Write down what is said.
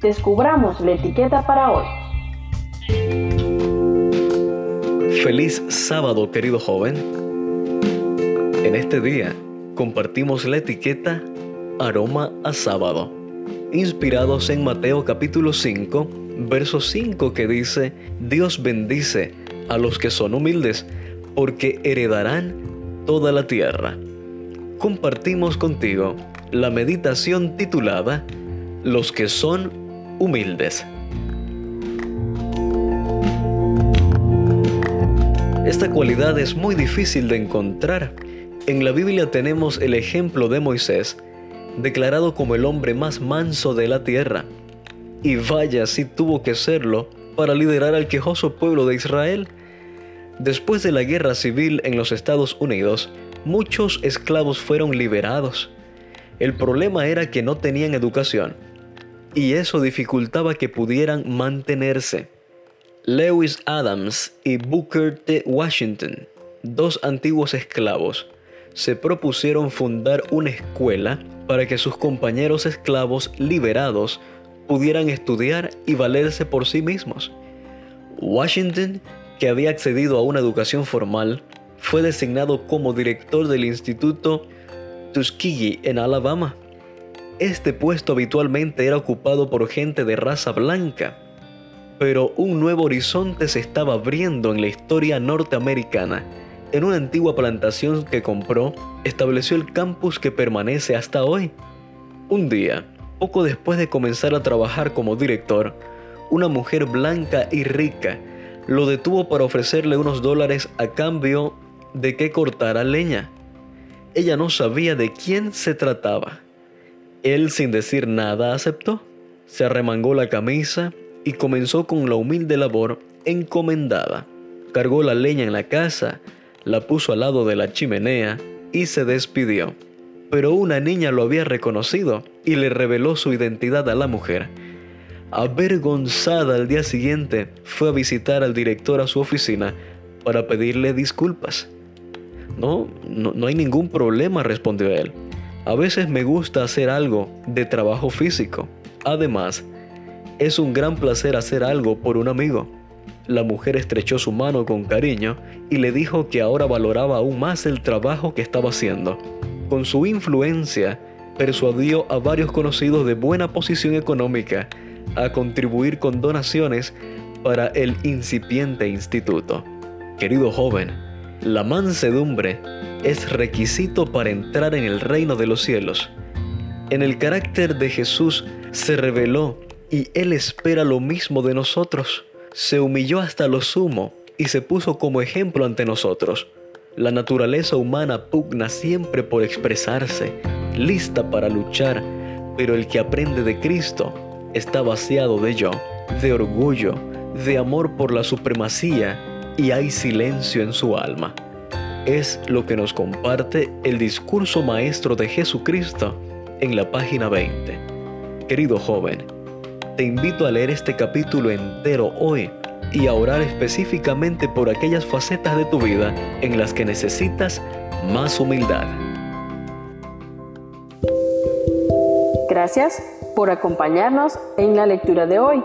descubramos la etiqueta para hoy. Feliz sábado, querido joven. En este día compartimos la etiqueta Aroma a sábado, inspirados en Mateo capítulo 5, verso 5 que dice, Dios bendice a los que son humildes, porque heredarán toda la tierra. Compartimos contigo la meditación titulada Los que son humildes. Esta cualidad es muy difícil de encontrar. En la Biblia tenemos el ejemplo de Moisés, declarado como el hombre más manso de la tierra. Y vaya si tuvo que serlo para liderar al quejoso pueblo de Israel. Después de la guerra civil en los Estados Unidos, muchos esclavos fueron liberados. El problema era que no tenían educación y eso dificultaba que pudieran mantenerse. Lewis Adams y Booker T. Washington, dos antiguos esclavos, se propusieron fundar una escuela para que sus compañeros esclavos liberados pudieran estudiar y valerse por sí mismos. Washington, que había accedido a una educación formal, fue designado como director del Instituto Tuskegee en Alabama. Este puesto habitualmente era ocupado por gente de raza blanca, pero un nuevo horizonte se estaba abriendo en la historia norteamericana. En una antigua plantación que compró, estableció el campus que permanece hasta hoy. Un día, poco después de comenzar a trabajar como director, una mujer blanca y rica lo detuvo para ofrecerle unos dólares a cambio de que cortara leña. Ella no sabía de quién se trataba. Él sin decir nada aceptó. Se arremangó la camisa y comenzó con la humilde labor encomendada. Cargó la leña en la casa, la puso al lado de la chimenea y se despidió. Pero una niña lo había reconocido y le reveló su identidad a la mujer. Avergonzada al día siguiente, fue a visitar al director a su oficina para pedirle disculpas. No, no, hay ningún problema, respondió él. A veces me gusta hacer algo de trabajo físico. Además, es un gran placer hacer algo por un amigo. La mujer estrechó su mano con cariño y le dijo que ahora valoraba aún más el trabajo que estaba haciendo. Con su influencia, persuadió a varios conocidos de buena posición económica a contribuir con donaciones para el incipiente instituto. Querido joven, la mansedumbre es requisito para entrar en el reino de los cielos. En el carácter de Jesús se reveló y Él espera lo mismo de nosotros. Se humilló hasta lo sumo y se puso como ejemplo ante nosotros. La naturaleza humana pugna siempre por expresarse, lista para luchar, pero el que aprende de Cristo está vaciado de yo, de orgullo, de amor por la supremacía y hay silencio en su alma. Es lo que nos comparte el discurso maestro de Jesucristo en la página 20. Querido joven, te invito a leer este capítulo entero hoy y a orar específicamente por aquellas facetas de tu vida en las que necesitas más humildad. Gracias por acompañarnos en la lectura de hoy.